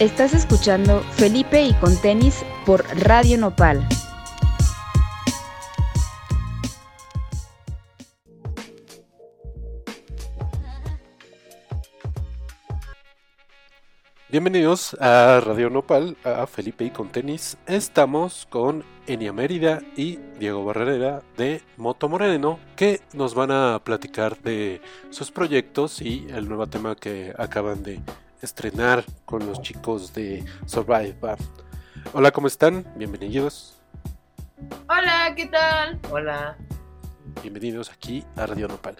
Estás escuchando Felipe y con tenis por Radio Nopal. Bienvenidos a Radio Nopal, a Felipe y con tenis. Estamos con Enia Mérida y Diego Barrera de Moto Moreno, que nos van a platicar de sus proyectos y el nuevo tema que acaban de estrenar con los chicos de Survive Hola, ¿cómo están? Bienvenidos. Hola, ¿qué tal? Hola. Bienvenidos aquí a Radio Nopal.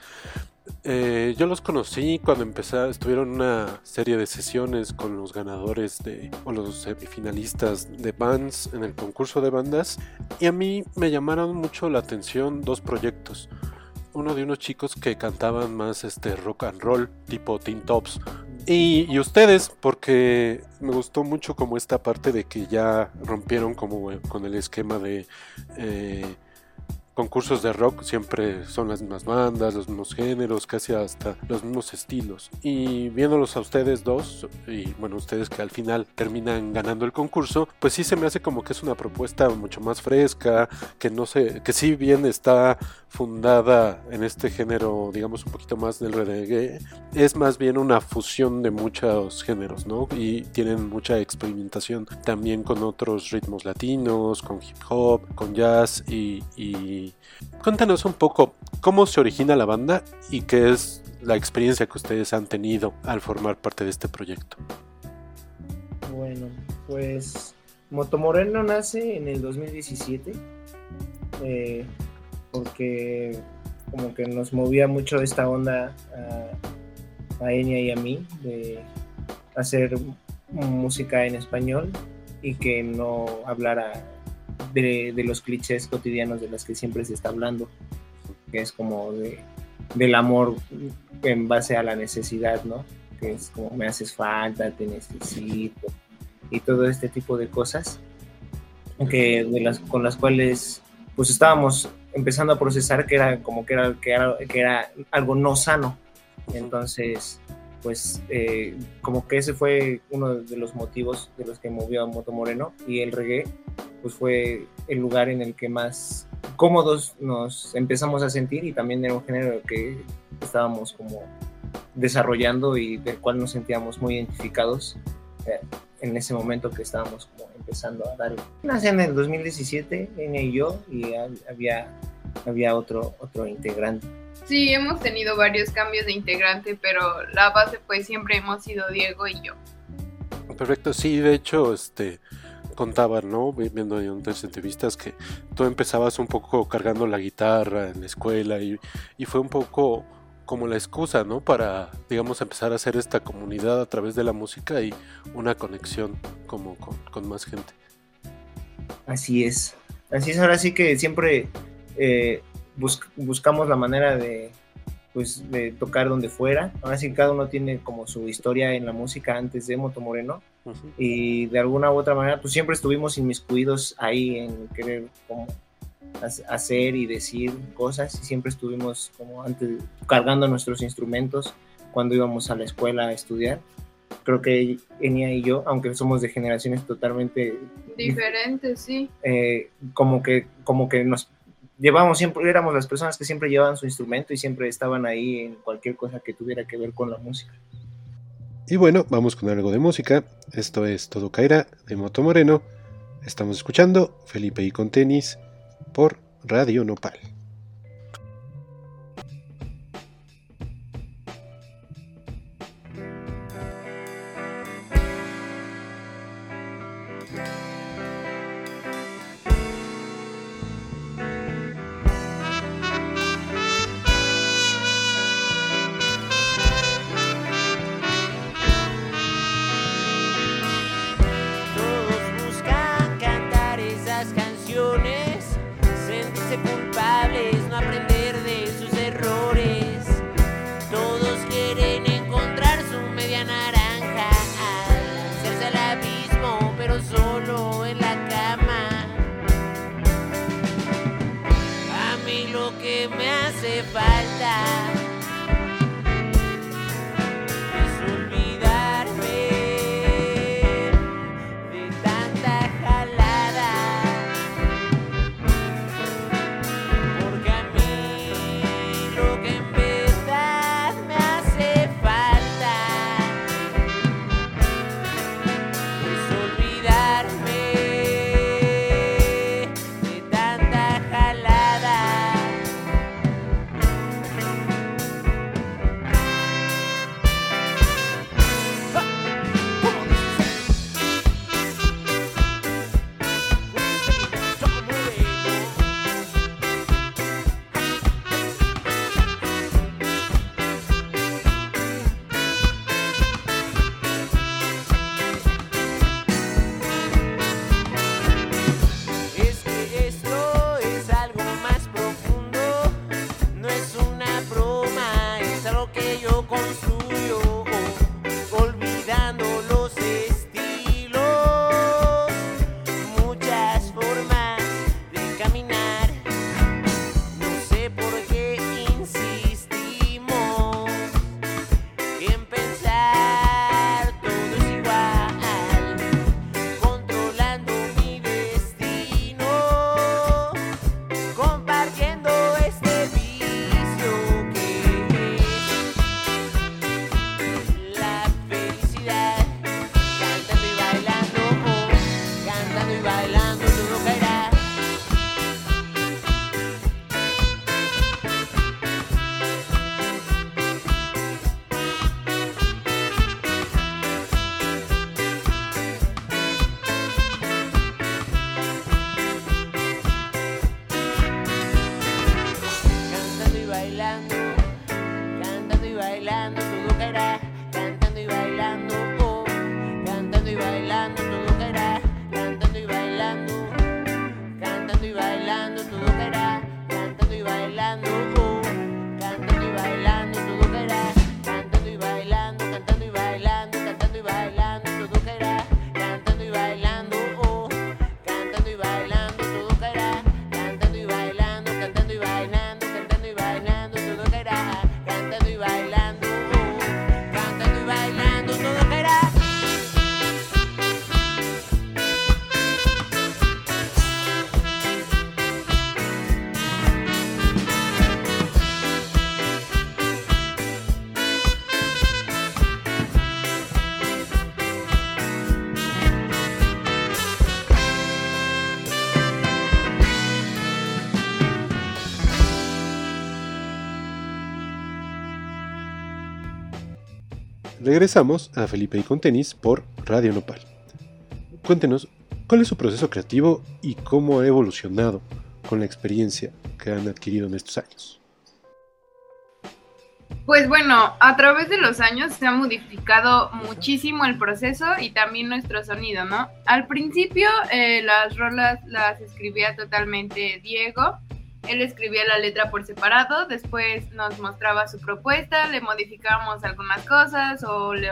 Eh, yo los conocí cuando empezaron, estuvieron una serie de sesiones con los ganadores de, o los semifinalistas de bands en el concurso de bandas y a mí me llamaron mucho la atención dos proyectos. Uno de unos chicos que cantaban más este rock and roll tipo Teen Tops, y, ustedes, porque me gustó mucho como esta parte de que ya rompieron como con el esquema de eh, concursos de rock siempre son las mismas bandas, los mismos géneros, casi hasta los mismos estilos. Y viéndolos a ustedes dos, y bueno, ustedes que al final terminan ganando el concurso, pues sí se me hace como que es una propuesta mucho más fresca, que no sé, que si bien está fundada en este género, digamos un poquito más del reggae, es más bien una fusión de muchos géneros, ¿no? Y tienen mucha experimentación también con otros ritmos latinos, con hip hop, con jazz y Cuéntanos un poco cómo se origina la banda y qué es la experiencia que ustedes han tenido al formar parte de este proyecto. Bueno, pues Motomoreno nace en el 2017 eh, porque como que nos movía mucho esta onda a, a Enya y a mí de hacer música en español y que no hablara de, los clichés cotidianos de los que siempre se está hablando, que es como de, del amor en base a la necesidad, ¿no? Que es como me haces falta, te necesito, y todo este tipo de cosas, que de las, con las cuales pues estábamos empezando a procesar que era como que era, que era, que era algo no sano. Entonces, pues eh, como que ese fue uno de los motivos de los que movió a Moto Moreno y el reggae pues fue el lugar en el que más cómodos nos empezamos a sentir y también era un género que estábamos como desarrollando y del cual nos sentíamos muy identificados eh, en ese momento que estábamos como empezando a dar. Nací en el 2017, Enya y yo, y había, había otro, otro integrante. Sí, hemos tenido varios cambios de integrante, pero la base pues siempre hemos sido Diego y yo. Perfecto, sí, de hecho, este contaban, ¿no? Viendo en otras entrevistas que tú empezabas un poco cargando la guitarra en la escuela y, fue un poco como la excusa, ¿no? Para, digamos, empezar a hacer esta comunidad a través de la música y una conexión como con, más gente. Así es. Así es, ahora sí que siempre eh, buscamos la manera de, pues, de tocar donde fuera. Ahora sí cada uno tiene como su historia en la música antes de Moto Moreno y de alguna u otra manera pues siempre estuvimos inmiscuidos ahí en querer como hacer y decir cosas y siempre estuvimos como antes cargando nuestros instrumentos cuando íbamos a la escuela a estudiar. Creo que Enia y yo, aunque somos de generaciones totalmente diferentes, sí. Eh, como que como que nos llevamos siempre éramos las personas que siempre llevaban su instrumento y siempre estaban ahí en cualquier cosa que tuviera que ver con la música. Y bueno, vamos con algo de música. Esto es Todo Caerá de Moto Moreno. Estamos escuchando Felipe y con tenis por Radio Nopal. Regresamos a Felipe y con tenis por Radio Nopal. Cuéntenos, ¿cuál es su proceso creativo y cómo ha evolucionado con la experiencia que han adquirido en estos años? Pues bueno, a través de los años se ha modificado muchísimo el proceso y también nuestro sonido, ¿no? Al principio eh, las rolas las escribía totalmente Diego, él escribía la letra por separado, después nos mostraba su propuesta, le modificábamos algunas cosas o le,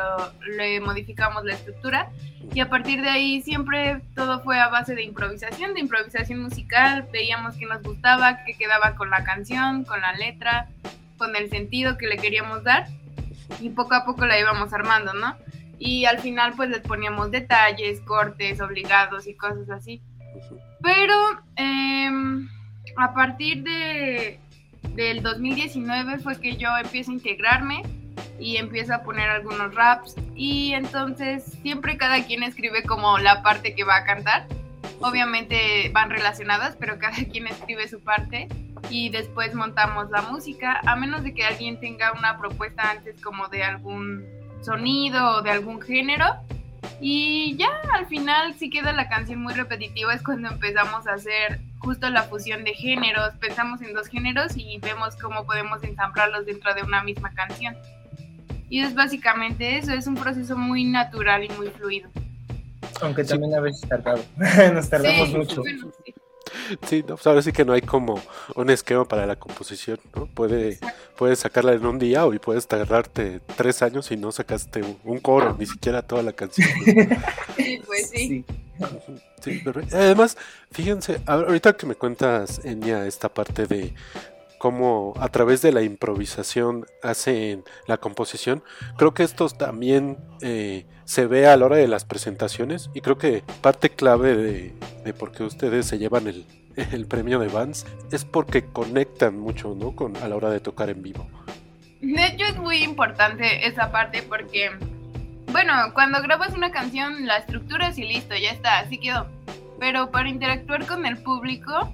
le modificamos la estructura y a partir de ahí siempre todo fue a base de improvisación, de improvisación musical, veíamos que nos gustaba, que quedaba con la canción, con la letra, con el sentido que le queríamos dar y poco a poco la íbamos armando, ¿no? Y al final pues les poníamos detalles, cortes obligados y cosas así. Pero eh, a partir de, del 2019 fue que yo empiezo a integrarme y empiezo a poner algunos raps y entonces siempre cada quien escribe como la parte que va a cantar. Obviamente van relacionadas, pero cada quien escribe su parte y después montamos la música, a menos de que alguien tenga una propuesta antes como de algún sonido o de algún género. Y ya al final si queda la canción muy repetitiva es cuando empezamos a hacer justo la fusión de géneros, pensamos en dos géneros y vemos cómo podemos ensamblarlos dentro de una misma canción. Y es básicamente eso, es un proceso muy natural y muy fluido. Aunque también a veces tardado. Nos tardamos Sí, mucho. bueno, sí. Sí, no, pues ahora sí que no hay como un esquema para la composición, ¿no? Puede, puedes sacarla en un día o y puedes tardarte tres años y no sacaste un, un coro, ni siquiera toda la canción. ¿no? Sí, pues sí. Sí. Sí, pero además, fíjense, ahorita que me cuentas, Enya, esta parte de cómo a través de la improvisación hacen la composición, creo que esto también eh, se ve a la hora de las presentaciones y creo que parte clave de, de por qué ustedes se llevan el, el premio de Vans es porque conectan mucho, ¿no? Con, a la hora de tocar en vivo. De hecho es muy importante esa parte porque, bueno, cuando grabas una canción la estructuras y listo, ya está, así quedó. Pero para interactuar con el público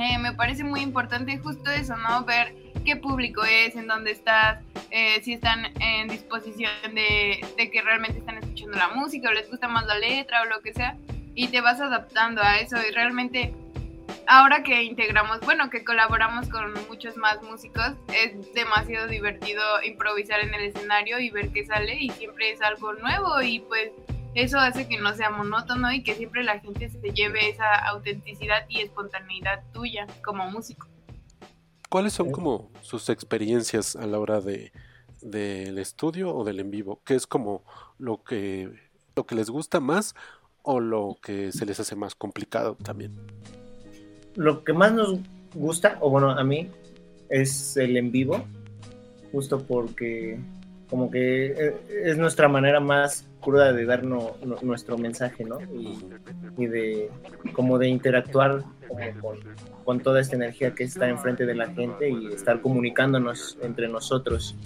eh, me parece muy importante justo eso, ¿no? Ver qué público es, en dónde estás, eh, si están en disposición de, de que realmente están escuchando la música o les gusta más la letra o lo que sea. Y te vas adaptando a eso y realmente ahora que integramos, bueno, que colaboramos con muchos más músicos, es demasiado divertido improvisar en el escenario y ver qué sale y siempre es algo nuevo y pues eso hace que no sea monótono y que siempre la gente se lleve esa autenticidad y espontaneidad tuya como músico. ¿Cuáles son como sus experiencias a la hora de del estudio o del en vivo? ¿Qué es como lo que lo que les gusta más o lo que se les hace más complicado también? Lo que más nos gusta, o bueno, a mí, es el en vivo, justo porque como que eh, es nuestra manera más cruda de dar nuestro mensaje, ¿no? Y, y de como de interactuar como con, con toda esta energía que está enfrente de la gente y estar comunicándonos entre nosotros.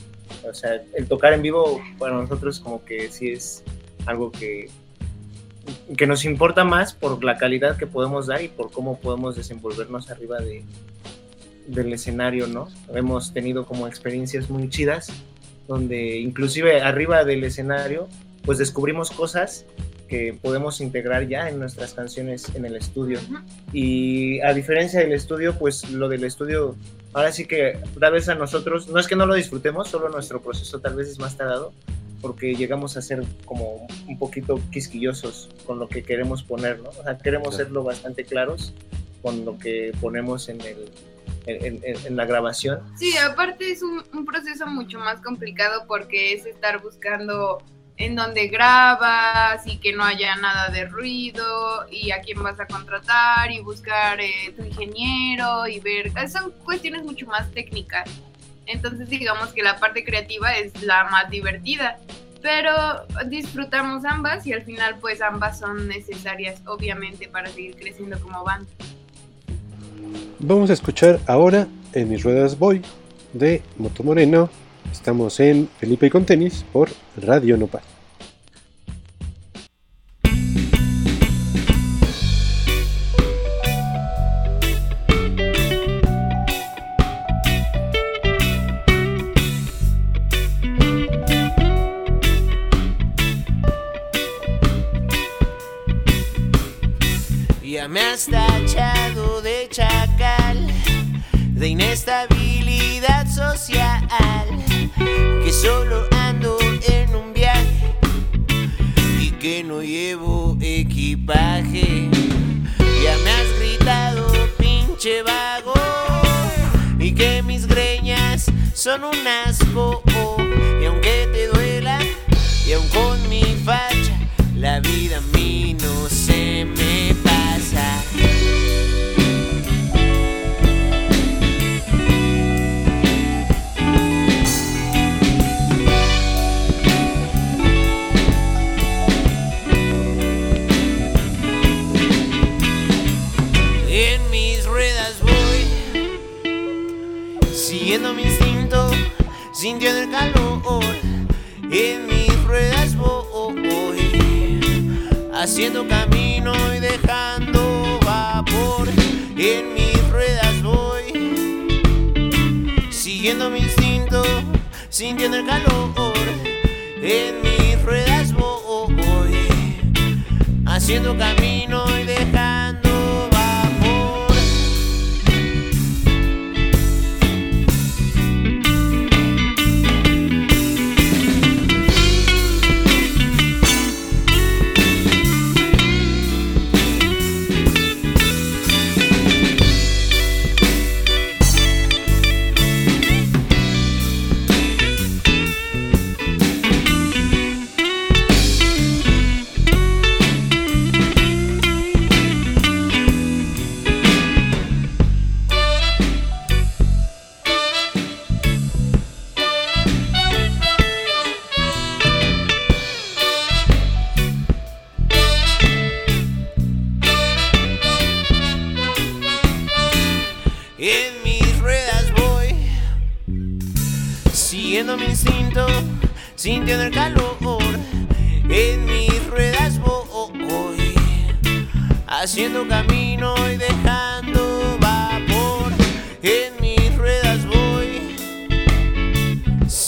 O sea, el tocar en vivo para nosotros como que sí es algo que, que nos importa más por la calidad que podemos dar y por cómo podemos desenvolvernos arriba de, del escenario, ¿no? Hemos tenido como experiencias muy chidas donde inclusive arriba del escenario pues descubrimos cosas que podemos integrar ya en nuestras canciones en el estudio. Y a diferencia del estudio, pues lo del estudio, ahora sí que tal vez a nosotros, no es que no lo disfrutemos, solo nuestro proceso tal vez es más tardado, porque llegamos a ser como un poquito quisquillosos con lo que queremos poner, ¿no? O sea, queremos serlo bastante claros con lo que ponemos en, el, en, en- en la grabación. Sí, aparte es un, un proceso mucho más complicado porque es estar buscando en dónde grabas y que no haya nada de ruido y a quién vas a contratar y buscar eh, tu ingeniero y ver, son cuestiones mucho más técnicas. Entonces digamos que la parte creativa es la más divertida, pero disfrutamos ambas y al final pues ambas son necesarias obviamente para seguir creciendo como banda. Vamos a escuchar ahora en mis ruedas voy de Moto Moreno. Estamos en Felipe y con tenis por Radio Nopal. De inestabilidad social, que solo ando en un viaje y que no llevo equipaje. Ya me has gritado pinche vago y que mis greñas son un asco. Y aunque te duela y aun con mi facha, la vida a mí no haciendo camino y dejando vapor. En mis ruedas voy, siguiendo mi instinto, sintiendo el calor. En mis ruedas voy, haciendo camino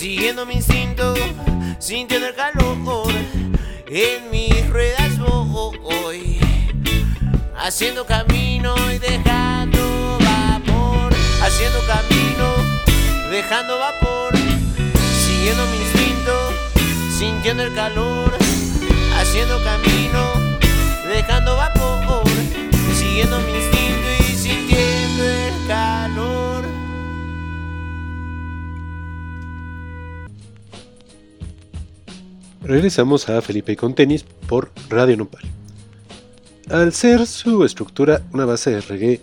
siguiendo mi instinto, sintiendo el calor. En mis ruedas voy, haciendo camino y dejando vapor, haciendo camino, dejando vapor, siguiendo mi instinto, sintiendo el calor, haciendo camino, dejando vapor, siguiendo mi instinto Regresamos a Felipe con tenis por Radio Nopal. Al ser su estructura una base de reggae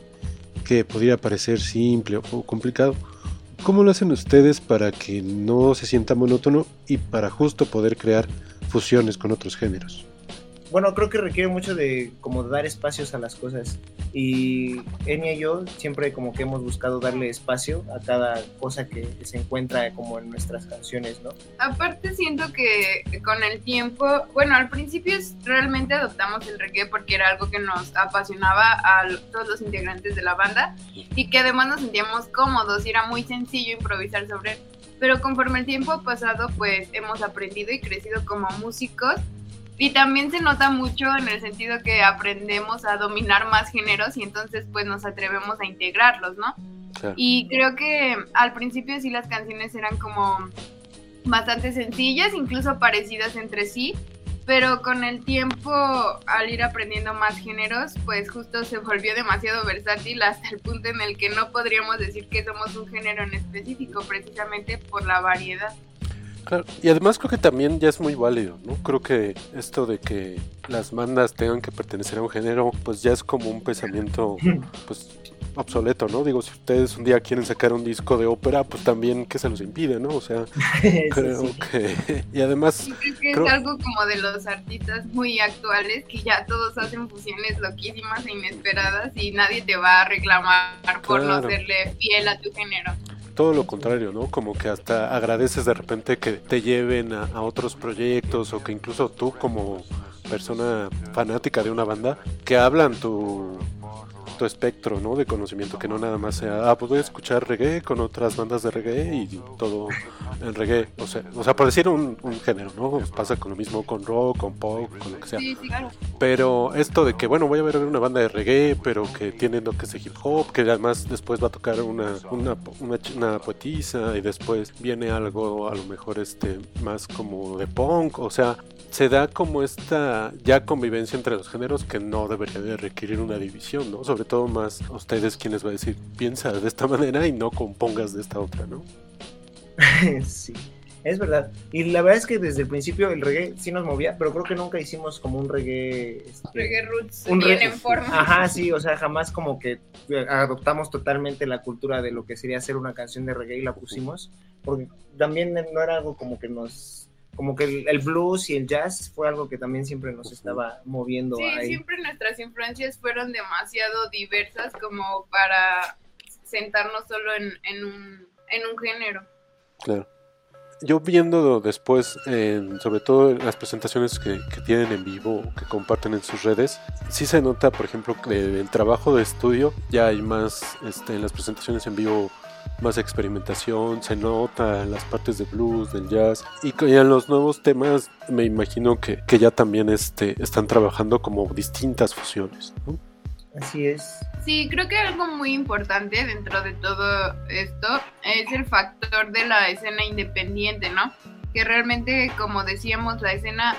que podría parecer simple o complicado, ¿cómo lo hacen ustedes para que no se sienta monótono y para justo poder crear fusiones con otros géneros? bueno, creo que requiere mucho de como dar espacios a las cosas. Y Enya y yo siempre como que hemos buscado darle espacio a cada cosa que se encuentra como en nuestras canciones, ¿no? Aparte siento que con el tiempo, bueno, al principio realmente adoptamos el reggae porque era algo que nos apasionaba a todos los integrantes de la banda y que además nos sentíamos cómodos y era muy sencillo improvisar sobre él. Pero conforme el tiempo ha pasado, pues hemos aprendido y crecido como músicos y también se nota mucho en el sentido que aprendemos a dominar más géneros y entonces pues nos atrevemos a integrarlos, ¿no? Claro. Y creo que al principio sí las canciones eran como bastante sencillas, incluso parecidas entre sí, pero con el tiempo, al ir aprendiendo más géneros, pues justo se volvió demasiado versátil hasta el punto en el que no podríamos decir que somos un género en específico, precisamente por la variedad. Claro, y además creo que también ya es muy válido, ¿no? Creo que esto de que las bandas tengan que pertenecer a un género, pues ya es como un pensamiento, pues obsoleto, ¿no? Digo, si ustedes un día quieren sacar un disco de ópera, pues también que se los impide, ¿no? O sea, creo Sí, sí. que... Y además, creo que Creo- es algo como de los artistas muy actuales, que ya todos hacen fusiones loquísimas e inesperadas y nadie te va a reclamar por no serle fiel a tu género. Todo lo contrario, ¿no? Como que hasta agradeces de repente que te lleven a, otros proyectos o que incluso tú como persona fanática de una banda, que hablan tu, espectro, ¿no? De conocimiento, que no nada más sea, ah, pues voy a escuchar reggae con otras bandas de reggae y todo en reggae. O sea, o sea por decir un, un género, ¿no? Pues pasa con lo mismo con rock, con pop, con lo que sea. Sí, sí, claro. Pero esto de que, bueno, voy a ver una banda de reggae, pero que tiene lo que es hip hop, que además después va a tocar una, una, una, una poetisa y después viene algo a lo mejor este más como de punk, o sea, se da como esta ya convivencia entre los géneros que no debería de requerir una división, ¿no? Sobre todo más ustedes quienes va a decir, piensa de esta manera y no compongas de esta otra, ¿no? sí, es verdad. Y la verdad es que desde el principio el reggae sí nos movía, pero creo que nunca hicimos como un reggae. este, Reggae Roots Un bien re- en forma. Ajá, sí, o sea, jamás como que eh, adoptamos totalmente la cultura de lo que sería hacer una canción de reggae y la pusimos, porque también no era algo como que nos, como que el, el blues y el jazz fue algo que también siempre nos estaba moviendo Sí, ahí. siempre nuestras influencias fueron demasiado diversas como para sentarnos solo en, en un, en un género. Claro. Yo viendo después, en- sobre todo en las presentaciones que, que tienen en vivo, o que comparten en sus redes, sí se nota, por ejemplo, que el trabajo de estudio ya hay más, este, en las presentaciones en vivo, más experimentación, se nota en las partes de blues, del jazz, y en los nuevos temas me imagino que, que ya también este, están trabajando como distintas fusiones. ¿no? Así es. Sí, creo que algo muy importante dentro de todo esto es el factor de la escena independiente, ¿no? Que realmente, como decíamos, la escena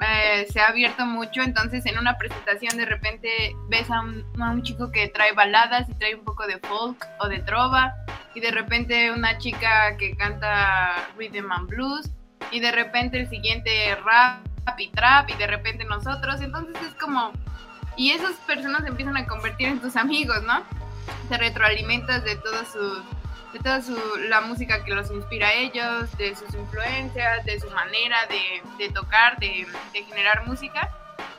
eh, se ha abierto mucho, entonces en una presentación de repente ves a un, chico que trae baladas y trae un poco de folk o de trova, y de repente una chica que canta rhythm and blues, y de repente el siguiente rap y trap, y de repente nosotros, entonces es como y esas personas empiezan a convertir en tus amigos, ¿no? Te retroalimentas de toda su de toda su la música que los inspira a ellos, de sus influencias, de su manera de, de tocar, de, de generar música.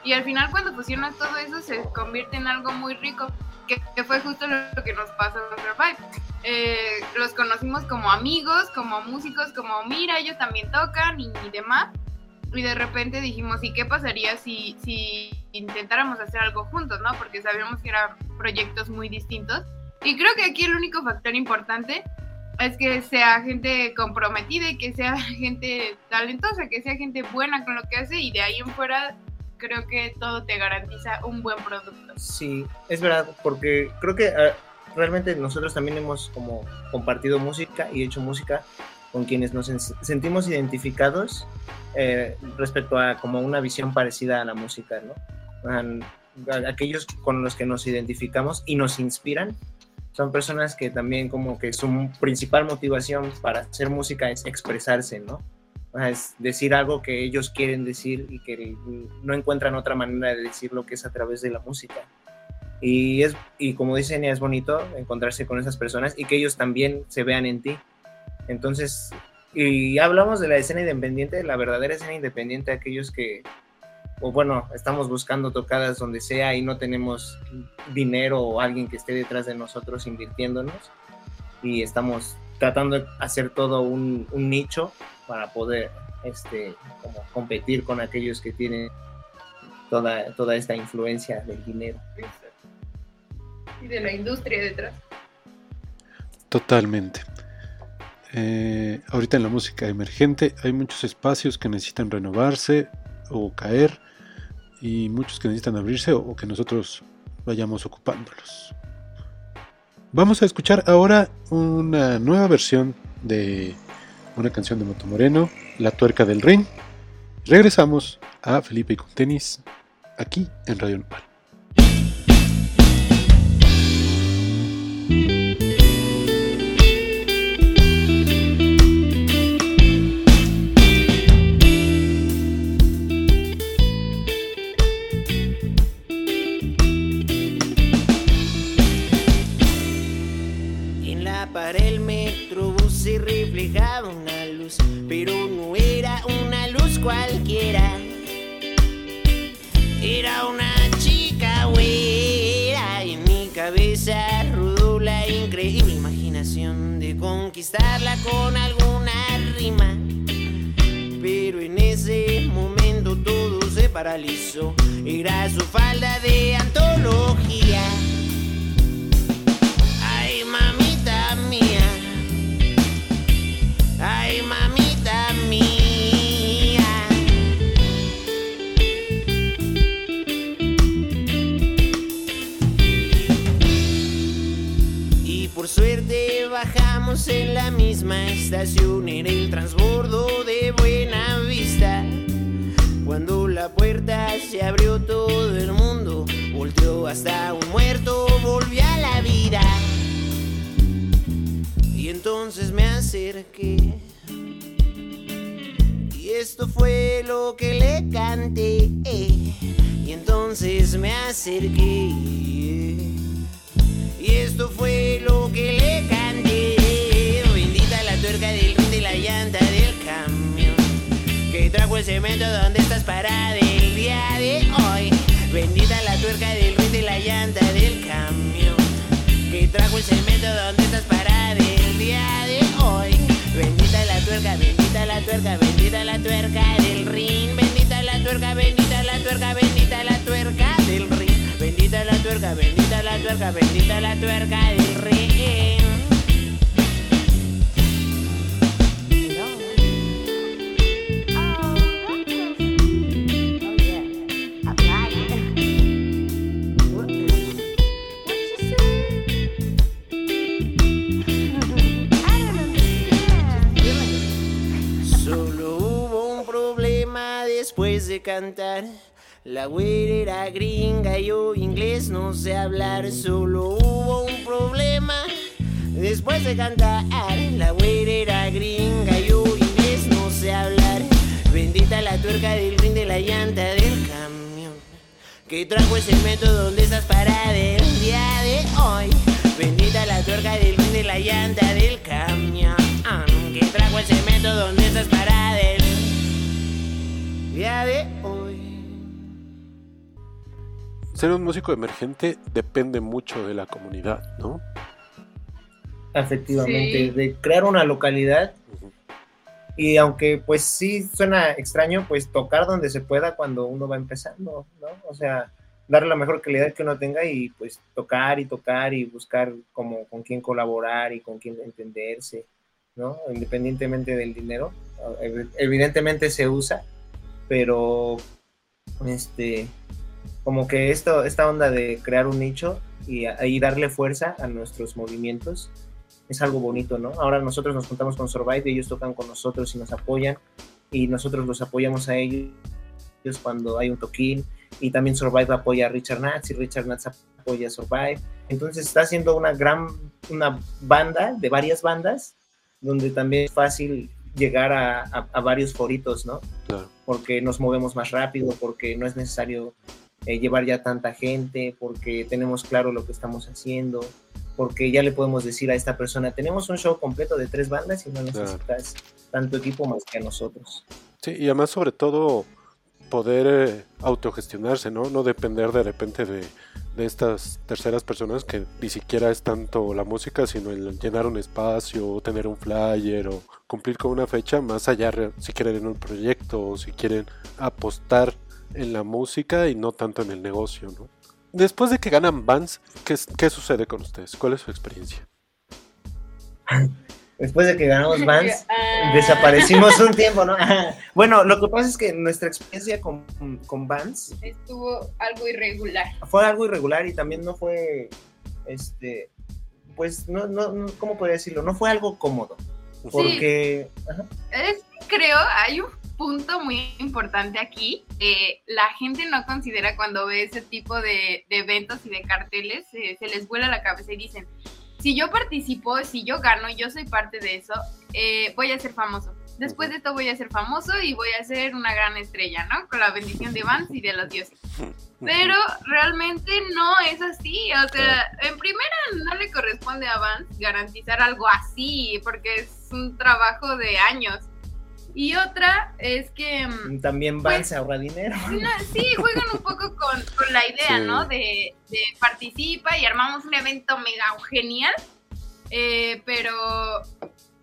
Y al final cuando fusionas todo eso se convierte en algo muy rico, que, que fue justo lo que nos pasó en Revive. Eh, los conocimos como amigos, como músicos, como mira, ellos también tocan y, y demás. Y de repente dijimos, ¿y qué pasaría si, si intentáramos hacer algo juntos, no? Porque sabíamos que eran proyectos muy distintos. Y creo que aquí el único factor importante es que sea gente comprometida y que sea gente talentosa, que sea gente buena con lo que hace y de ahí en fuera creo que todo te garantiza un buen producto. Sí, es verdad, porque creo que ah, realmente nosotros también hemos como compartido música y hecho música con quienes nos en- sentimos identificados eh, respecto a como una visión parecida a la música, ¿no? Aquellos con los que nos identificamos y nos inspiran son personas que también como que su principal motivación para hacer música es expresarse, ¿no? es decir algo que ellos quieren decir y que no encuentran otra manera de decir lo que es a través de la música. Y, es, y como dicen, es bonito encontrarse con esas personas y que ellos también se vean en ti. Entonces, y hablamos de la escena independiente, la verdadera escena independiente, aquellos que, o bueno, estamos buscando tocadas donde sea y no tenemos dinero o alguien que esté detrás de nosotros invirtiéndonos y estamos tratando de hacer todo un, un nicho para poder este, como competir con aquellos que tienen toda, toda esta influencia del dinero. Y de la industria detrás. Totalmente. Eh, ahorita en la música emergente hay muchos espacios que necesitan renovarse o caer y muchos que necesitan abrirse o, que nosotros vayamos ocupándolos. Vamos a escuchar ahora una nueva versión de una canción de Moto Moreno, La Tuerca del Rin. Regresamos a Felipe y con tenis aquí en Radio Nopal. Era una chica güera y en mi cabeza rodó la increíble imaginación de conquistarla con alguna rima. Pero en ese momento todo se paralizó. Era su falda de antología. En la misma estación en el transbordo de Buena Vista. Cuando la puerta se abrió todo el mundo volteó hasta un muerto volvió a la vida. Y entonces me acerqué. Y esto fue lo que le canté. Y entonces me acerqué. Y esto fue lo que le canté. Que trajo el cemento donde estás parada el día de hoy. Bendita la tuerca del rin de la llanta del camión. Que trajo el cemento donde estás parada el día de hoy. Bendita la tuerca, bendita la tuerca, bendita la tuerca del rin. Bendita la tuerca, bendita la tuerca, bendita la tuerca del rin. Bendita la tuerca, bendita la tuerca, bendita la tuerca del rin. De cantar. La güera era gringa, yo inglés no sé hablar. Solo hubo un problema después de cantar. La güera era gringa, yo inglés no sé hablar. Bendita la tuerca del rin de la llanta del camión. Que trajo ese método donde estás parada el día de hoy. Bendita la tuerca del rin de la llanta del camión. Que trajo el cemento donde estás parada el día de hoy. Ser un músico emergente depende mucho de la comunidad, ¿no? Efectivamente, Sí. de crear una localidad y aunque pues sí suena extraño, pues tocar donde se pueda cuando uno va empezando, ¿no? O sea, darle la mejor calidad que uno tenga y pues tocar y tocar y buscar como con quién colaborar y con quién entenderse, ¿no? Independientemente del dinero, ev- evidentemente se usa, pero este como que esto, esta onda de crear un nicho y, y darle fuerza a nuestros movimientos es algo bonito, ¿no? Ahora nosotros nos juntamos con Survive, ellos tocan con nosotros y nos apoyan, y nosotros los apoyamos a ellos cuando hay un toquín, y también Survive apoya a Richard Natz, y Richard Natz apoya a Survive. Entonces está haciendo una gran, una banda de varias bandas, donde también es fácil llegar a, a- a varios foritos, ¿no? Claro. Porque nos movemos más rápido, porque no es necesario eh, llevar ya tanta gente, porque tenemos claro lo que estamos haciendo, porque ya le podemos decir a esta persona, tenemos un show completo de tres bandas y no Claro. necesitas tanto equipo más que a nosotros. Sí, y además sobre todo poder eh, autogestionarse, ¿no? No depender de repente de, de estas terceras personas que ni siquiera es tanto la música, sino el llenar un espacio, o tener un flyer o cumplir con una fecha, más allá si quieren en un proyecto o si quieren apostar en la música y no tanto en el negocio, ¿no? Después de que ganan Vans, ¿qué, qué sucede con ustedes? ¿Cuál es su experiencia? Después de que ganamos Vans, Ah. desaparecimos un tiempo, ¿no? bueno, lo que pasa es que nuestra experiencia con, con Vans Estuvo algo irregular. fue algo irregular y también no fue, este, pues, no, no, no, ¿cómo podría decirlo? No fue algo cómodo, porque, ajá, Es que creo, hay un punto muy importante aquí. eh, la gente no considera cuando ve ese tipo de, de eventos y de carteles, eh, se les vuela la cabeza y dicen, si yo participo, si yo gano, yo soy parte de eso, eh, voy a ser famoso. Después de esto voy a ser famoso y voy a ser una gran estrella, ¿no? Con la bendición de Vance y de los dioses. Pero realmente no es así. O sea, en primera no le corresponde a Vance garantizar algo así, porque es un trabajo de años. Y otra es que mm, también Vans ahorra dinero. no, sí juegan un poco con, con la idea, Sí. ¿no? De, de participa y armamos un evento mega genial. eh, pero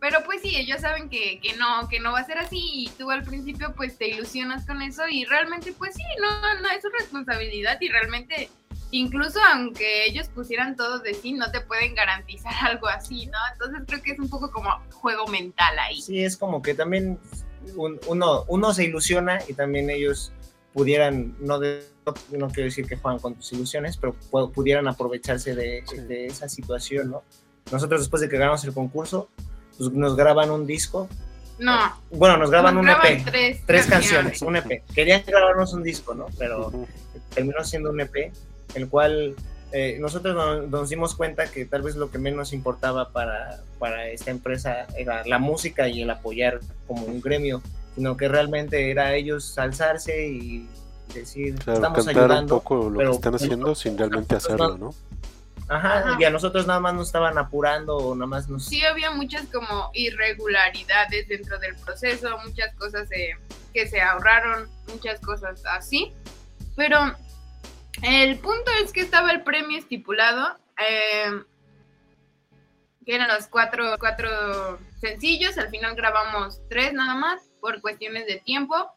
pero pues sí, ellos saben que, que no, que no va a ser así y tú al principio pues te ilusionas con eso y realmente pues sí, no, no es su responsabilidad y realmente incluso aunque ellos pusieran todo de sí, no te pueden garantizar algo así, ¿no? Entonces creo que es un poco como juego mental ahí. Sí, es como que también un- uno, uno se ilusiona y también ellos pudieran, no, de, no, quiero decir que juegan con tus ilusiones, pero pu- pudieran aprovecharse de, Sí. de esa situación, ¿no? Nosotros después de que ganamos el concurso, pues nos graban un disco, No, bueno, nos graban nos un graban EP, tres, tres canciones, un EP. Querían grabarnos un disco, ¿no? Pero terminó siendo un EP, el cual eh, nosotros no- nos dimos cuenta que tal vez lo que menos importaba para, para esta empresa era la música y el apoyar como un gremio, sino que realmente era ellos alzarse y decir, Claro, estamos cantar un ayudando. poco lo pero- que están haciendo sin realmente hacerlo, ¿no? Ajá, Ajá. y a nosotros nada más nos estaban apurando o nada más nos... sí había muchas como irregularidades dentro del proceso, muchas cosas eh, que se ahorraron, muchas cosas así. Pero el punto es que estaba el premio estipulado, eh, eran los cuatro, cuatro sencillos, al final grabamos tres nada más por cuestiones de tiempo.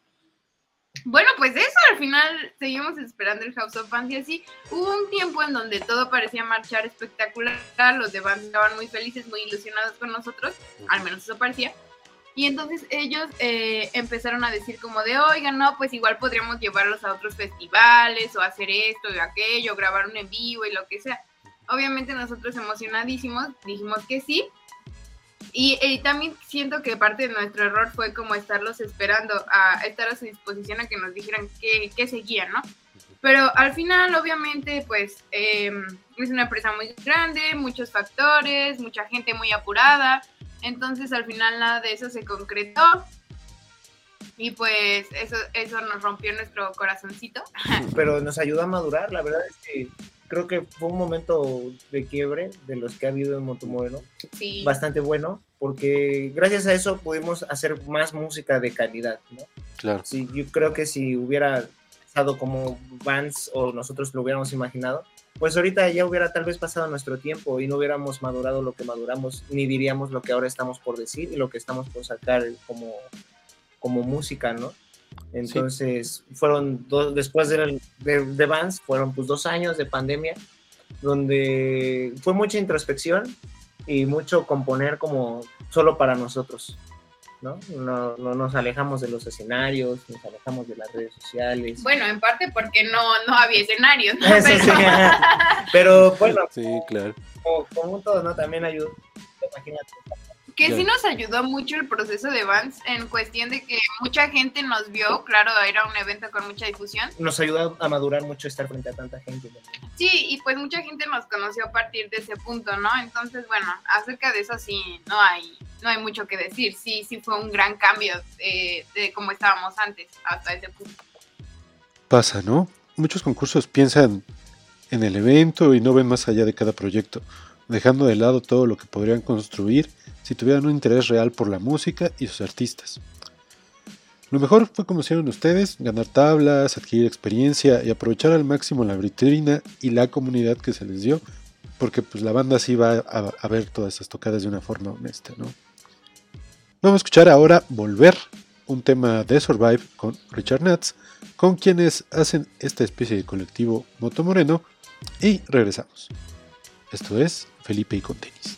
Bueno, pues eso, al final seguimos esperando el House of Bands y así. Hubo un tiempo en donde todo parecía marchar espectacular, los de Bands estaban muy felices, muy ilusionados con nosotros, al menos eso parecía. Y entonces ellos eh, empezaron a decir como de, oigan, no, pues igual podríamos llevarlos a otros festivales o hacer esto y aquello, grabar un en vivo y lo que sea. Obviamente nosotros emocionadísimos dijimos que sí. Y, y también siento que parte de nuestro error fue como estarlos esperando, a estar a su disposición a que nos dijeran qué, qué seguían, ¿no? Pero al final, obviamente, pues eh, es una empresa muy grande, muchos factores, mucha gente muy apurada. Entonces al final nada de eso se concretó. Y pues eso, eso nos rompió nuestro corazoncito. pero nos ayudó a madurar. La verdad es que creo que fue un momento de quiebre de los que ha habido en Montemoreno, Sí. bastante bueno, porque gracias a eso pudimos hacer más música de calidad. ¿no? Claro. Sí, yo creo que si hubiera estado como Vans o nosotros lo hubiéramos imaginado, pues ahorita ya hubiera tal vez pasado nuestro tiempo y no hubiéramos madurado lo que maduramos, ni diríamos lo que ahora estamos por decir y lo que estamos por sacar como, como música, ¿no? Entonces, fueron dos, después de, de, de Vans, fueron pues dos años de pandemia, donde fue mucha introspección y mucho componer como solo para nosotros. ¿No? No, no nos alejamos de los escenarios, nos alejamos de las redes sociales. Bueno, en parte porque no, no había escenarios, ¿no? Eso Pero- sí. Pero bueno, Sí, claro. como, como un todo, ¿no? También ayuda. Imagínate, Que sí nos ayudó mucho el proceso de Vans en cuestión de que mucha gente nos vio, claro, era un evento con mucha difusión. Nos ayuda a madurar mucho estar frente a tanta gente. ¿no? Sí, y pues mucha gente nos conoció a partir de ese punto, ¿no? Entonces, bueno, acerca de eso sí, no hay, no hay mucho que decir. Sí, sí fue un gran cambio eh, de cómo estábamos antes hasta ese punto. Pasa, ¿no? Muchos concursos piensan en el evento y no ven más allá de cada proyecto, dejando de lado todo lo que podrían construir si tuvieran un interés real por la música y sus artistas. Lo mejor fue como hicieron ustedes, ganar tablas, adquirir experiencia y aprovechar al máximo la vitrina y la comunidad que se les dio, porque pues la banda sí va a, ver todas esas tocadas de una forma honesta, ¿no? Vamos a escuchar ahora Volver, un tema de Survive con Richard Natz, con quienes hacen esta especie de colectivo Moto Moreno, y regresamos. Esto es Felipe y con tenis.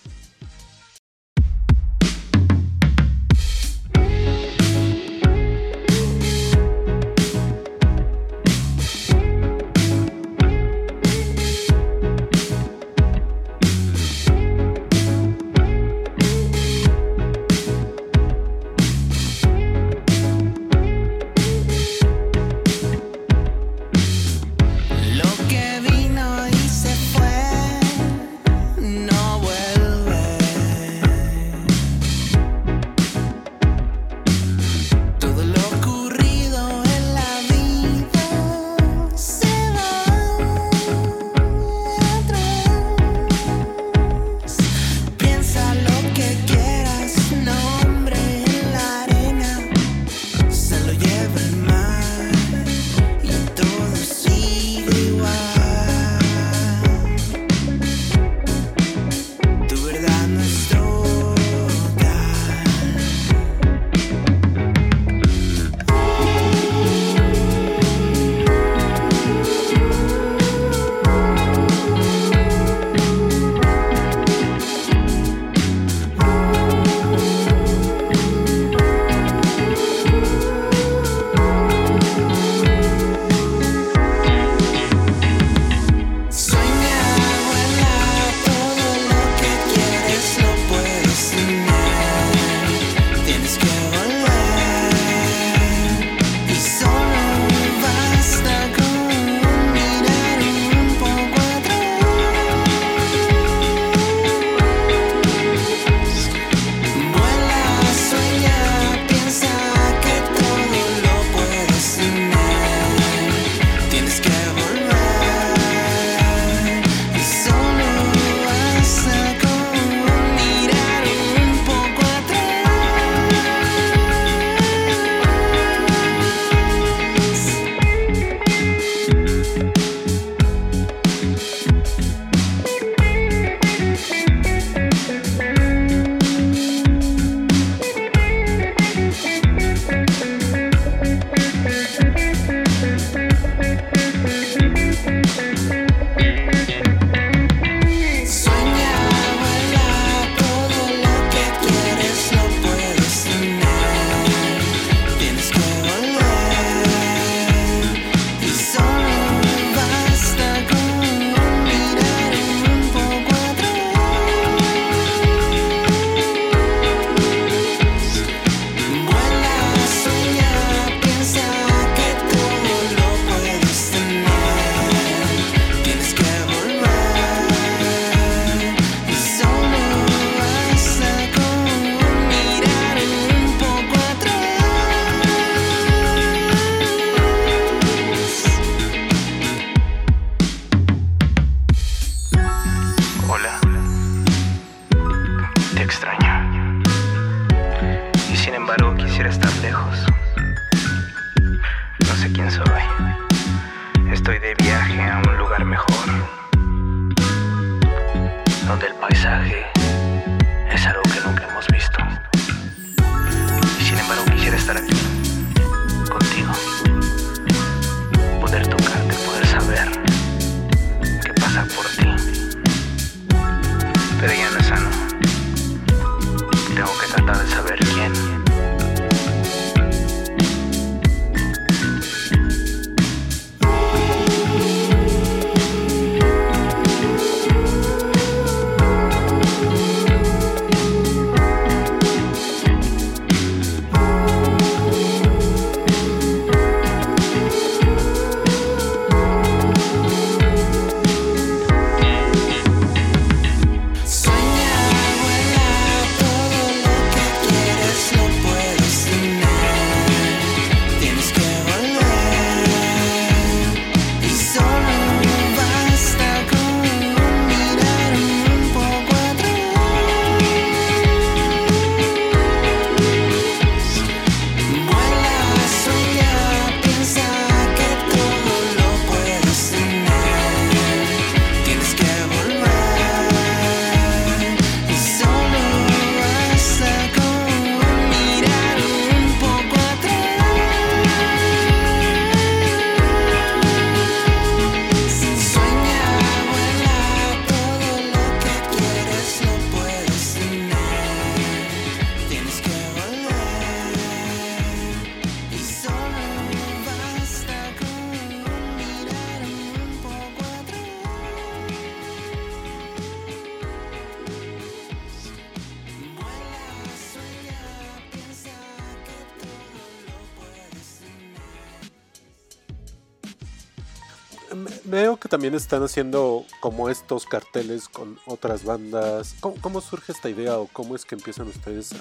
Veo que también están haciendo como estos carteles con otras bandas. ¿Cómo, surge esta idea o cómo es que empiezan ustedes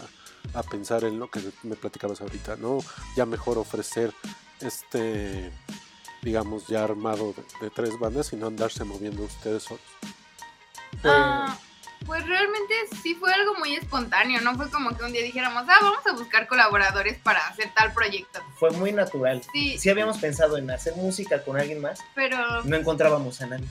a, pensar en lo que me platicabas ahorita? ¿No? Ya mejor ofrecer este, digamos, ya armado de, tres bandas y no andarse moviendo ustedes solos. Ah, pues realmente sí fue algo muy espontáneo, no fue como que un día dijéramos, ah, vamos a buscar colaboradores para hacer tal proyecto. fue muy natural. Sí, Sí habíamos pensado en hacer música con alguien más, pero no encontrábamos a nadie.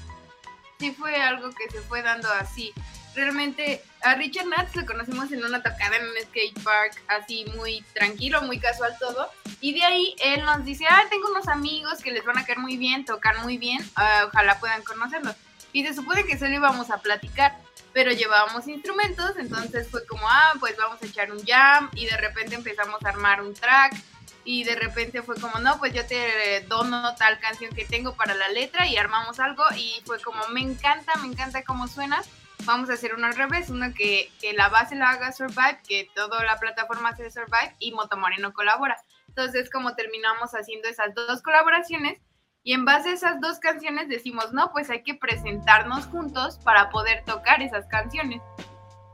sí fue algo que se fue dando así. Realmente a Richard Natz lo conocimos en una tocada en un skate park, así muy tranquilo, muy casual todo. Y de ahí él nos dice, ah, tengo unos amigos que les van a caer muy bien, tocan muy bien, ah, ojalá puedan conocerlos. Y se supone que solo íbamos a platicar, pero llevábamos instrumentos, entonces fue como, ah, pues vamos a echar un jam y de repente empezamos a armar un track. Y de repente fue como, no, pues yo te dono tal canción que tengo para la letra y armamos algo y fue como, me encanta, me encanta cómo suena. Vamos a hacer uno al revés, uno que, que la base la haga Survive, que toda la plataforma hace Survive y Motomoreno colabora. Entonces, como terminamos haciendo esas dos colaboraciones y en base a esas dos canciones decimos, no, pues hay que presentarnos juntos para poder tocar esas canciones.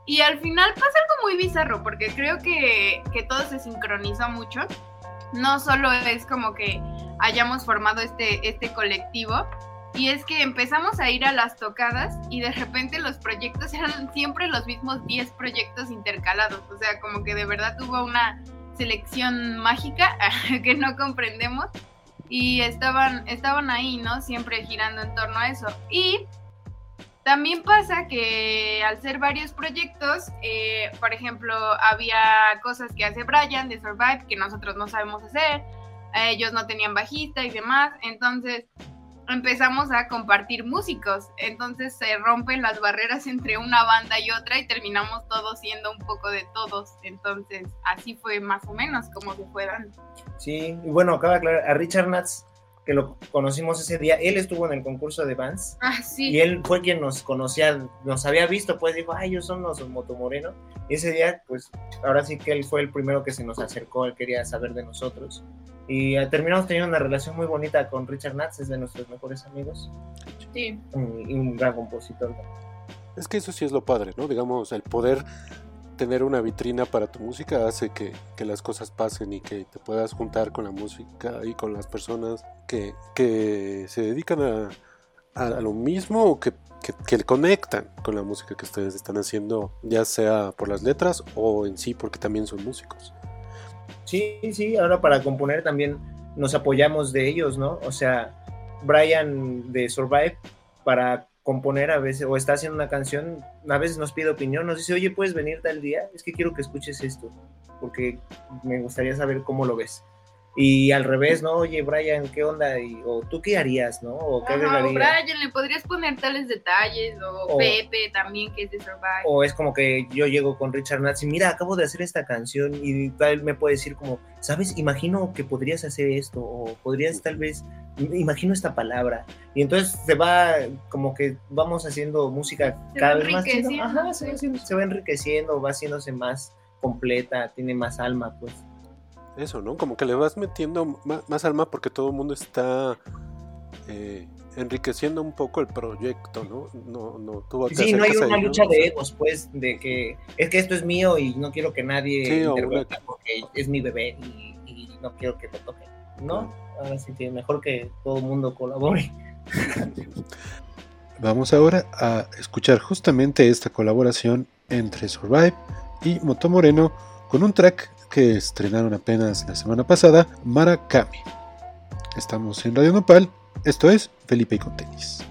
Y al final pasa algo muy bizarro, porque creo que, que todo se sincronizó mucho. No solo es como que hayamos formado este, este colectivo, y es que empezamos a ir a las tocadas y de repente los proyectos eran siempre los mismos 10 proyectos intercalados. O sea, como que de verdad hubo una selección mágica que no comprendemos y estaban, estaban ahí, ¿no? Siempre girando en torno a eso. Y también pasa que al ser varios proyectos, eh, por ejemplo, había cosas que hace Brian de Survive que nosotros no sabemos hacer, ellos no tenían bajista y demás, entonces empezamos a compartir músicos, entonces se rompen las barreras entre una banda y otra y terminamos todos siendo un poco de todos, entonces así fue más o menos como se fue dando. Sí, y bueno, acaba de aclarar, a Richard Natz, que lo conocimos ese día, él estuvo en el concurso de Vans Ah, sí. y él fue quien nos conocía, nos había visto, pues dijo, ay, ellos son los Motomoreno. Y ese día, pues ahora sí que él fue el primero que se nos acercó, él quería saber de nosotros. Y eh, terminamos teniendo una relación muy bonita con Richard Natz, es de nuestros mejores amigos sí. y un gran compositor. Es que eso sí es lo padre, ¿no? Digamos, el poder tener una vitrina para tu música hace que, que las cosas pasen y que te puedas juntar con la música y con las personas que, que se dedican a, a, a lo mismo o que, que, que conectan con la música que ustedes están haciendo, ya sea por las letras o en sí porque también son músicos. Sí, sí, ahora para componer también nos apoyamos de ellos, ¿no? O sea, Brian de Survive para componer a veces, o está haciendo una canción, a veces nos pide opinión, nos dice, oye, ¿puedes venir tal día? Es que quiero que escuches esto, porque me gustaría saber cómo lo ves. Y al revés, ¿no? Oye, Brian, ¿qué onda? Y, o tú qué harías, ¿no? O qué Ajá, o. Brian, le podrías poner tales detalles, o, O- Pepe también, que es de Survive. O es como que yo llego con Richard Natz y mira, acabo de hacer esta canción y tal me puede decir como, ¿sabes? Imagino que podrías hacer esto o podrías tal vez, imagino esta palabra. Y entonces se va como que vamos haciendo música Se cada vez más. Ajá, se, se va enriqueciendo, va haciéndose más completa, tiene más alma, pues. Eso, ¿no? Como que le vas metiendo más, alma porque todo el mundo está eh, enriqueciendo un poco el proyecto, ¿no? No, no, tú Sí, no hay una lucha de egos, pues, de que es que esto es mío y no quiero que nadie Sí, porque es mi bebé y, y no quiero que lo toquen. No, ahora sí que mejor que todo el mundo colabore. Vamos ahora a escuchar justamente esta colaboración entre Survive y Moto Moreno con un track que estrenaron apenas la semana pasada, Maracame. Estamos en Radio Nopal, esto es Felipe y con tenis.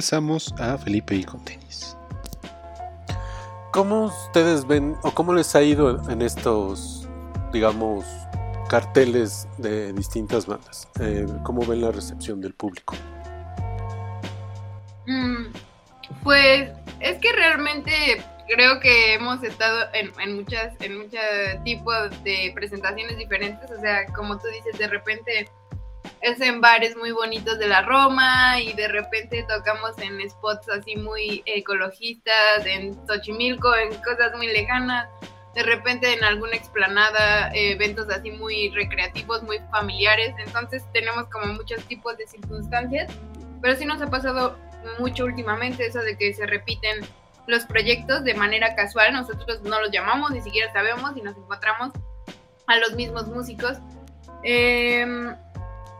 Regresamos a Felipe y con tenis. ¿Cómo ustedes ven o cómo les ha ido en estos, digamos, carteles de distintas bandas? Eh, ¿Cómo ven la recepción del público? Mm, Pues es que realmente creo que hemos estado en, en muchas, en muchos tipos de presentaciones diferentes. O sea, como tú dices, de repente es en bares muy bonitos de la Roma y de repente tocamos en spots así muy ecologistas, en Xochimilco, en cosas muy lejanas. De repente en alguna explanada, eventos así muy recreativos, muy familiares. Entonces tenemos como muchos tipos de circunstancias. Pero sí nos ha pasado mucho últimamente eso de que se repiten los proyectos de manera casual. Nosotros no los llamamos, ni siquiera sabemos y nos encontramos a los mismos músicos. Eh,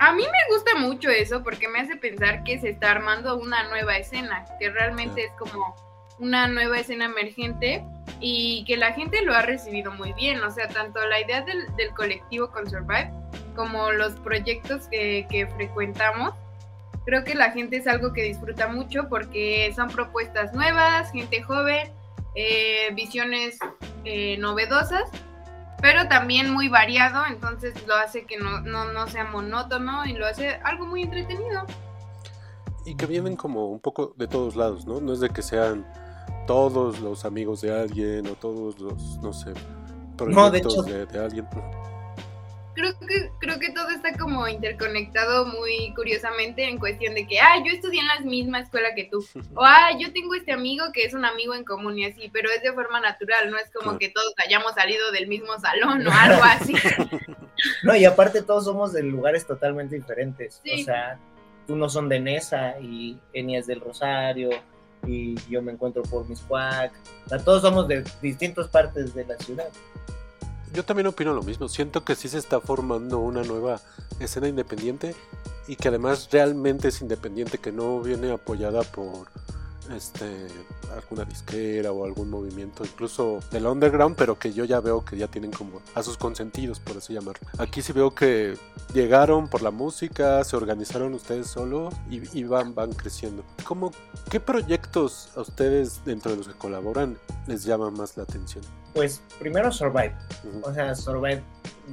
a mí me gusta mucho eso porque me hace pensar que se está armando una nueva escena, que realmente es como una nueva escena emergente y que la gente lo ha recibido muy bien. O sea, tanto la idea del, del colectivo con Survive como los proyectos que, que frecuentamos creo que la gente es algo que disfruta mucho porque son propuestas nuevas, gente joven, eh, visiones eh, novedosas, pero también muy variado, entonces lo hace que no, no, no sea monótono y lo hace algo muy entretenido. Y que vienen como un poco de todos lados, ¿no? No es de que sean todos los amigos de alguien o todos los, no sé, proyectos No, de hecho- de, de alguien. Creo que, creo que todo está como interconectado muy curiosamente en cuestión de que, ah, yo estudié en la misma escuela que tú, o ah, yo tengo este amigo que es un amigo en común y así, pero es de forma natural, no es como Claro. que todos hayamos salido del mismo salón o algo así. No, y aparte todos somos de lugares totalmente diferentes. Sí. O sea, unos son de Nesa y Enia es del Rosario y yo me encuentro por Miscuac. O sea, todos somos de distintas partes de la ciudad. Yo también opino lo mismo. Siento que sí se está formando una nueva escena independiente y que además realmente es independiente, que no viene apoyada por este alguna disquera o algún movimiento, incluso del underground, pero que yo ya veo que ya tienen como a sus consentidos, por así llamarlo. Aquí sí veo que llegaron por la música, se organizaron ustedes solos y, y van, van creciendo. ¿Cómo, ¿Qué proyectos a ustedes dentro de los que colaboran les llama más la atención? Pues primero Survive. O sea, Survive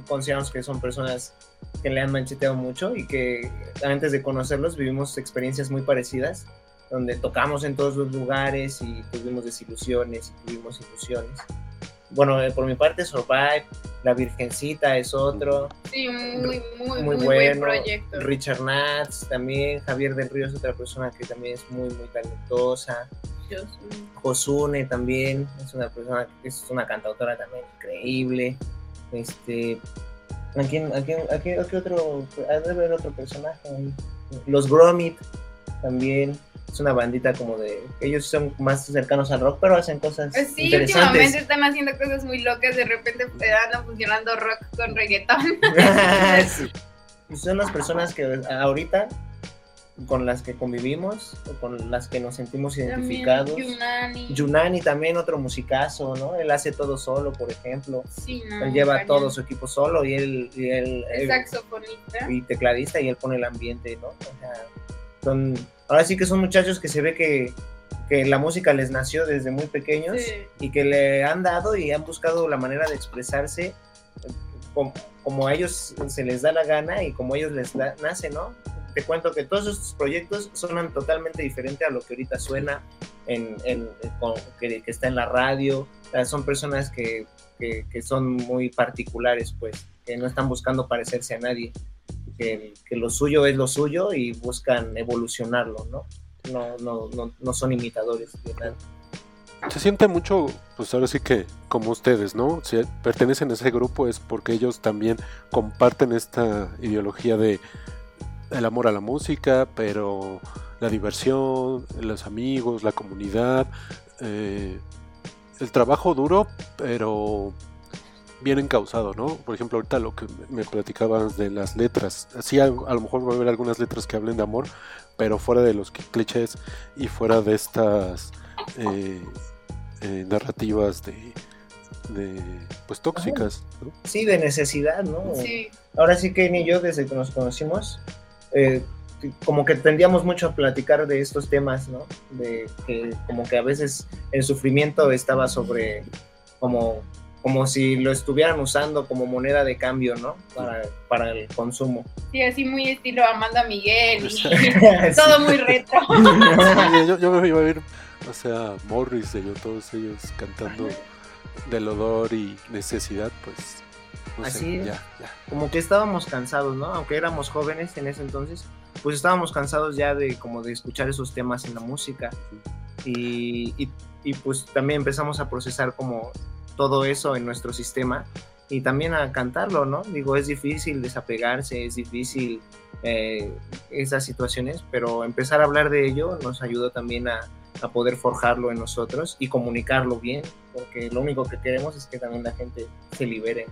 consideramos que son personas que le han mancheteado mucho y que antes de conocerlos vivimos experiencias muy parecidas, donde tocamos en todos los lugares y tuvimos desilusiones y tuvimos ilusiones. Bueno, eh, por mi parte Survive, La Virgencita es otro, Sí, muy, muy, muy, muy, buen bueno. proyecto. Richard Nats también, Javier del Río es otra persona que también es muy, muy talentosa. Josune también es una persona que es una cantautora también increíble. Este, ¿a quién, a quién, a qué, a qué otro, de haber otro personaje? Los Gromit también es una bandita como de, ellos son más cercanos al rock, pero hacen cosas Pues sí, interesantes. últimamente están haciendo cosas muy locas, de repente eh, andan funcionando rock con reggaetón. Sí. Y son las personas que ahorita con las que convivimos, o con las que nos sentimos identificados. Yunani. Yunani también otro musicazo, ¿no? Él hace todo solo, por ejemplo. Sí, no, Él lleva cañón. todo su equipo solo y él, y él- saxofonista. y tecladista y él pone el ambiente, ¿no? O sea, son, ahora sí que son muchachos que se ve que, que la música les nació desde muy pequeños Sí. y que le han dado y han buscado la manera de expresarse eh, como, como a ellos se les da la gana y como a ellos les da- nace, ¿no? Te cuento que todos estos proyectos suenan totalmente diferente a lo que ahorita suena en, en- con- que, que está en la radio. O sea, son personas que, que, que son muy particulares, pues, que no están buscando parecerse a nadie, que, lo suyo es lo suyo y buscan evolucionarlo, ¿no? No, no, no, no son imitadores de nada. Se siente mucho, pues ahora sí que como ustedes, ¿no? Si pertenecen a ese grupo es porque ellos también comparten esta ideología de el amor a la música, pero la diversión, los amigos, la comunidad, eh, el trabajo duro, pero bien encausado, ¿no? Por ejemplo, ahorita lo que me platicabas de las letras, sí, a, a lo mejor va a haber algunas letras que hablen de amor, pero fuera de los clichés y fuera de estas eh, eh, narrativas de, de, pues tóxicas, ¿no? Sí, de necesidad, ¿no? Sí, Ahora sí que ni yo, desde que nos conocimos, eh, como que tendíamos mucho a platicar de estos temas, ¿no? De que como que a veces el sufrimiento estaba sobre como como si lo estuvieran usando como moneda de cambio, ¿no? Para, para el consumo. Sí, así muy estilo Amanda Miguel y todo muy retro. Sí, yo, yo me iba a ver, o sea, Morris y yo, todos ellos cantando del odor y necesidad, pues. No sé, Así es. ya, ya. como que estábamos cansados, ¿no? Aunque éramos jóvenes en ese entonces, pues estábamos cansados ya de como de escuchar esos temas en la música y, y- y, pues también empezamos a procesar como todo eso en nuestro sistema y también a cantarlo, ¿no? Digo, es difícil desapegarse, es difícil eh, esas situaciones, pero empezar a hablar de ello nos ayudó también a, a poder forjarlo en nosotros y comunicarlo bien, porque lo único que queremos es que también la gente se libere.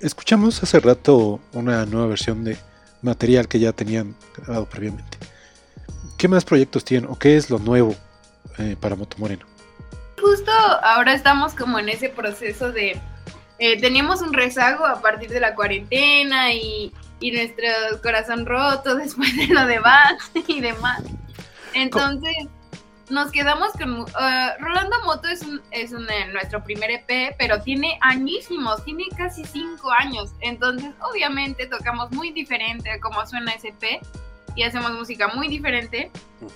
Escuchamos hace rato una nueva versión de material que ya tenían grabado previamente. ¿Qué más proyectos tienen o qué es lo nuevo eh, para Motomoreno? Justo ahora estamos como en ese proceso de... eh, teníamos un rezago a partir de la cuarentena y, y nuestro corazón roto después de lo de Van y demás. Entonces nos quedamos con... eh, Rolando Moto es, un, es un, eh, nuestro primer EP, pero tiene añísimos, tiene casi cinco años. Entonces obviamente tocamos muy diferente a cómo suena ese EP y hacemos música muy diferente.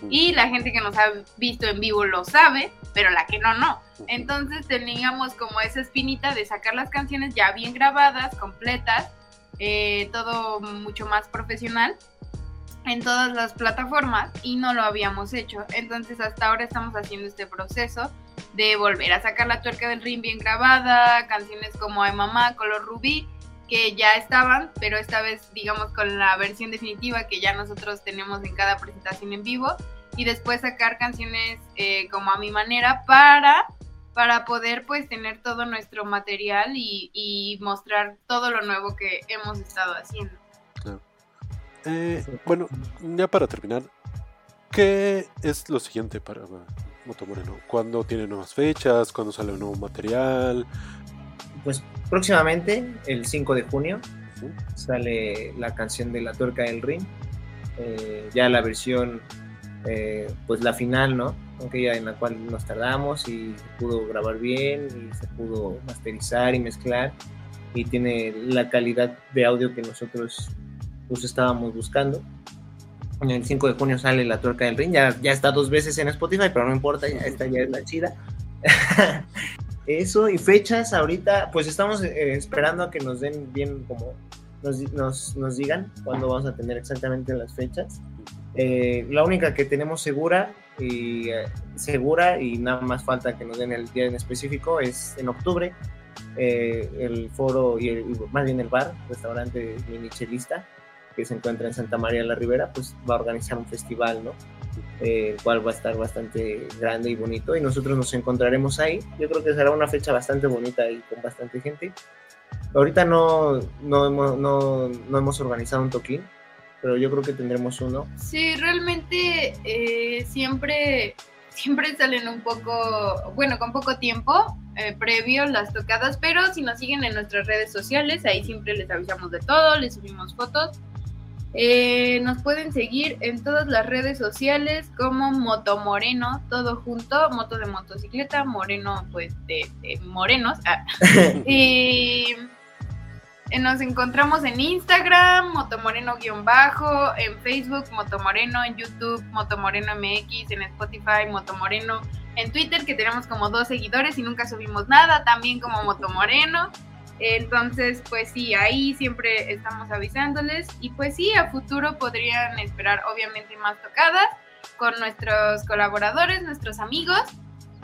Y la gente que nos ha visto en vivo lo sabe, pero la que no, no. Entonces teníamos como esa espinita de sacar las canciones ya bien grabadas, completas, eh, todo mucho más profesional en todas las plataformas y no lo habíamos hecho. Entonces hasta ahora estamos haciendo este proceso de volver a sacar la tuerca del ring bien grabada, canciones como Ay Mamá, Color Rubí, que ya estaban, pero esta vez digamos con la versión definitiva que ya nosotros tenemos en cada presentación en vivo y después sacar canciones eh, como a mi manera para para poder pues tener todo nuestro material y, y mostrar todo lo nuevo que hemos estado haciendo. Eh, bueno, ya para terminar, ¿qué es lo siguiente para Motomoreno? ¿Cuándo tiene nuevas fechas? ¿Cuándo sale un nuevo material? Pues próximamente, el 5 de junio, sale la canción de La Tuerca del Ring. eh, ya la versión, eh, pues la final, ¿no? Aquella en la cual nos tardamos y se pudo grabar bien y se pudo masterizar y mezclar y tiene la calidad de audio que nosotros pues estábamos buscando. El 5 de junio sale La Tuerca del Ring, ya, ya está dos veces en Spotify, pero no importa, ya esta ya es la chida. Eso y fechas ahorita, pues estamos eh, esperando a que nos den bien como nos, nos, nos digan cuándo vamos a tener exactamente las fechas. Eh, la única que tenemos segura y eh, segura y nada más falta que nos den el día en específico es en octubre eh, el foro y el, más bien el bar, restaurante Mini Chelista que se encuentra en Santa María la Ribera, pues va a organizar un festival, ¿no? Eh, el cual va a estar bastante grande y bonito y nosotros nos encontraremos ahí. Yo creo que será una fecha bastante bonita y con bastante gente. Ahorita no, no, hemos, no, no hemos organizado un toquín, pero yo creo que tendremos uno. Sí, realmente eh, siempre, siempre salen un poco, bueno, con poco tiempo eh, previo las tocadas, pero si nos siguen en nuestras redes sociales, ahí siempre les avisamos de todo, les subimos fotos. Eh, nos pueden seguir en todas las redes sociales como Motomoreno, todo junto, moto de motocicleta, moreno pues de, de morenos. ah. y nos encontramos en Instagram, Motomoreno-bajo, en Facebook, Motomoreno, en YouTube, Motomoreno MX, en Spotify, Motomoreno, en Twitter, que tenemos como dos seguidores y nunca subimos nada, también como Motomoreno. Entonces, pues sí, ahí siempre estamos avisándoles y pues sí, a futuro podrían esperar obviamente más tocadas con nuestros colaboradores, nuestros amigos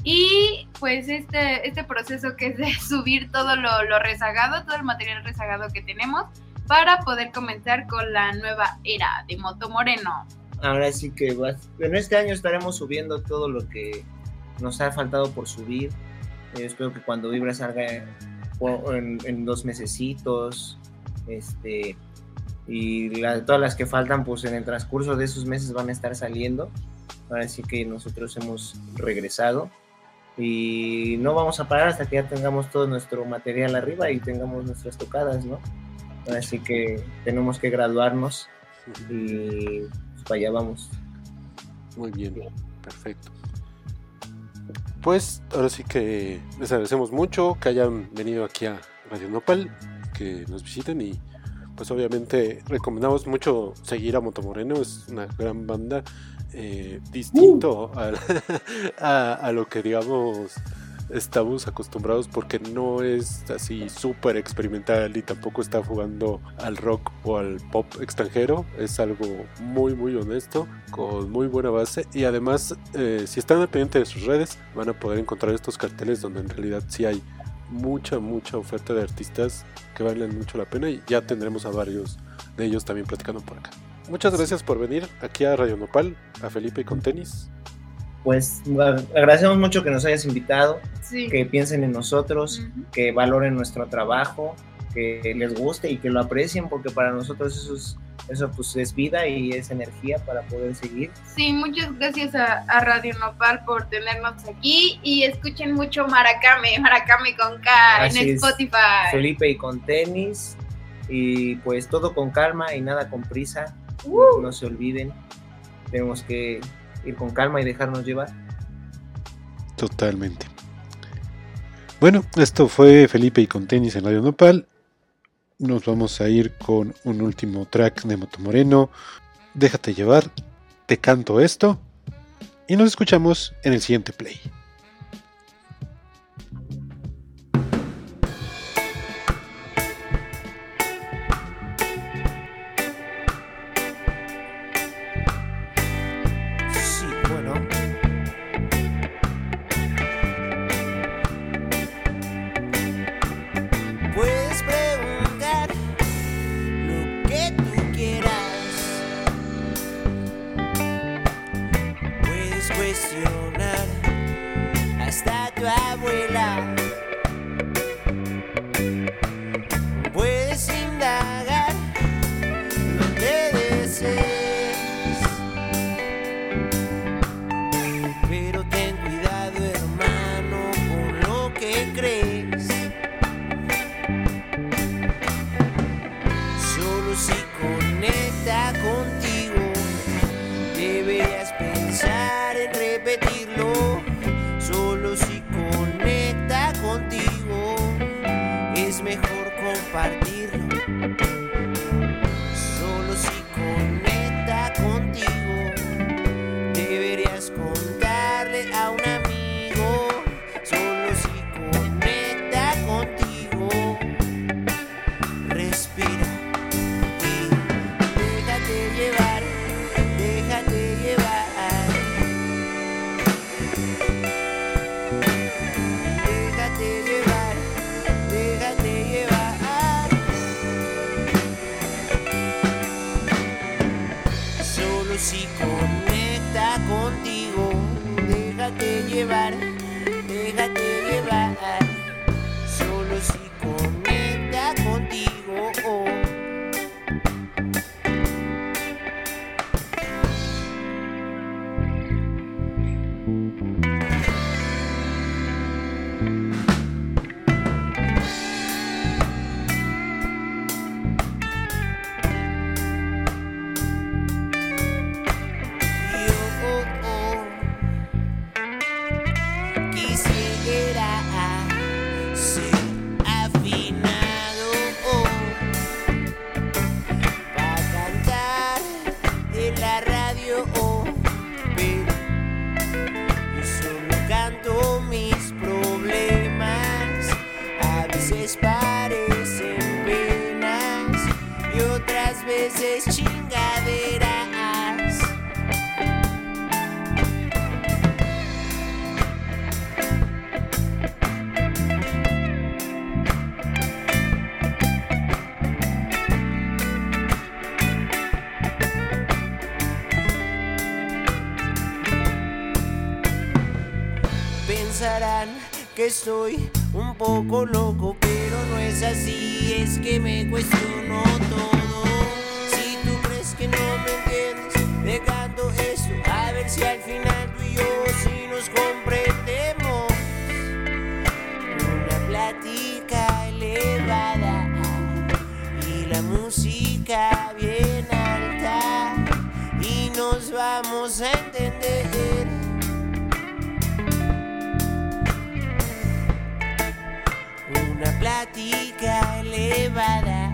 y pues este, este proceso que es de subir todo lo, rezagado, todo el material rezagado que tenemos para poder comenzar con la nueva era de Moto Moreno. Ahora sí que va, bueno, este año estaremos subiendo todo lo que nos ha faltado por subir. Eh, espero que cuando Vibra salga en, en dos mesecitos, este, y todas las que faltan, pues en el transcurso de esos meses van a estar saliendo. Ahora sí que nosotros hemos regresado y no vamos a parar hasta que ya tengamos todo nuestro material arriba y tengamos nuestras tocadas, ¿no? Así que tenemos que graduarnos y para allá vamos. Muy bien, perfecto. Pues ahora sí que les agradecemos mucho que hayan venido aquí a Radio Nopal, que nos visiten y pues obviamente recomendamos mucho seguir a Motomoreno, es una gran banda eh, distinto al- a, a lo que digamos estamos acostumbrados porque no es así súper experimental y tampoco está jugando al rock o al pop extranjero. Es algo muy muy honesto, con muy buena base y además eh, si están al pendiente de sus redes van a poder encontrar estos carteles donde en realidad sí hay mucha mucha oferta de artistas que valen mucho la pena y ya tendremos a varios de ellos también platicando por acá. Muchas gracias por venir aquí a Radio Nopal, a Felipe y con tenis. Pues agradecemos mucho que nos hayas invitado, Sí. que piensen en nosotros, que valoren nuestro trabajo, que les guste y que lo aprecien, porque para nosotros eso es, eso pues es vida y es energía para poder seguir. Sí, muchas gracias a, a Radio Nopal por tenernos aquí y escuchen mucho Maracame, Maracame con K Así en es. Spotify. Felipe y con tenis, y pues todo con calma y nada con prisa, Uh. no se olviden, tenemos que ir con calma y dejarnos llevar. Totalmente. Bueno, esto fue Felipe y con tenis en Radio Nopal. Nos vamos a ir con un último track de Motomoreno. Déjate llevar, te canto esto. Y nos escuchamos en el siguiente play. Estoy un poco loco, pero no es así, es que me cuestiono todo. Si tú crees que no me entiendes, te canto esto, a ver si al final tú y yo sí nos comprendemos. Una plática elevada y la música bien alta y no vamos a entender. Plática elevada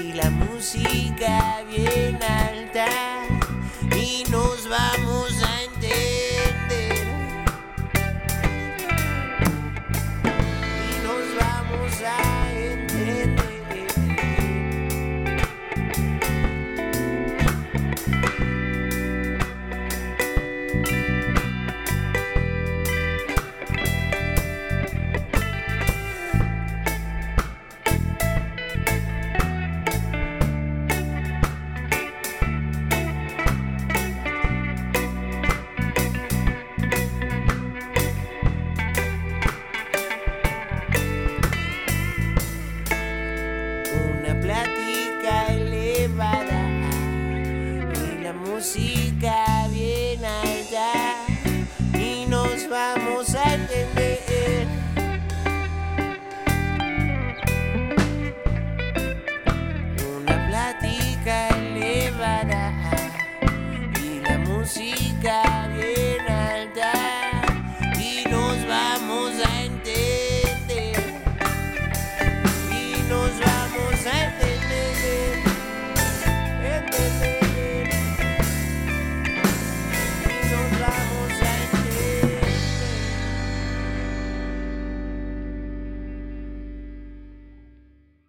y la música bien alta y nos vamos a